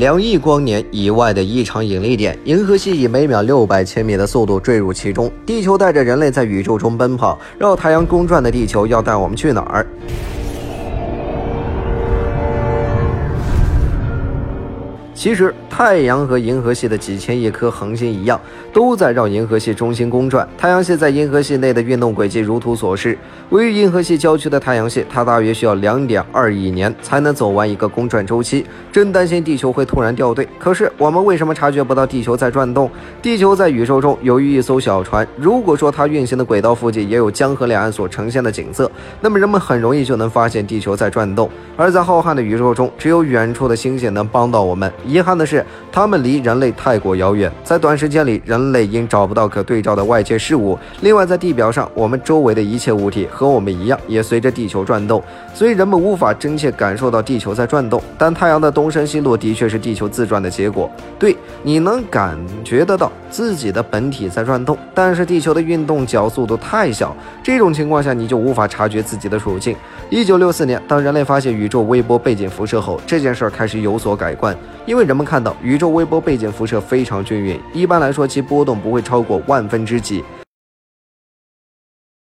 两亿光年以外的异常引力点，银河系以每秒六百千米的速度坠入其中。地球带着人类在宇宙中奔跑，绕太阳公转的地球要带我们去哪儿？其实，太阳和银河系的几千亿颗恒星一样，都在绕银河系中心公转。太阳系在银河系内的运动轨迹如图所示。位于银河系郊区的太阳系，它大约需要两点二亿年才能走完一个公转周期。真担心地球会突然掉队。可是，我们为什么察觉不到地球在转动？地球在宇宙中由于一艘小船。如果说它运行的轨道附近也有江河两岸所呈现的景色，那么人们很容易就能发现地球在转动。而在浩瀚的宇宙中，只有远处的星星能帮到我们。遗憾的是，它们离人类太过遥远，在短时间里，人类因找不到可对照的外界事物。另外，在地表上，我们周围的一切物体和我们一样，也随着地球转动，所以人们无法真切感受到地球在转动。但太阳的东升西落的确是地球自转的结果。对，你能感觉得到自己的本体在转动，但是地球的运动角速度太小，这种情况下你就无法察觉自己的处境。一九六四年，当人类发现宇宙微波背景辐射后，这件事儿开始有所改观。因为人们看到宇宙微波背景辐射非常均匀，一般来说其波动不会超过万分之几。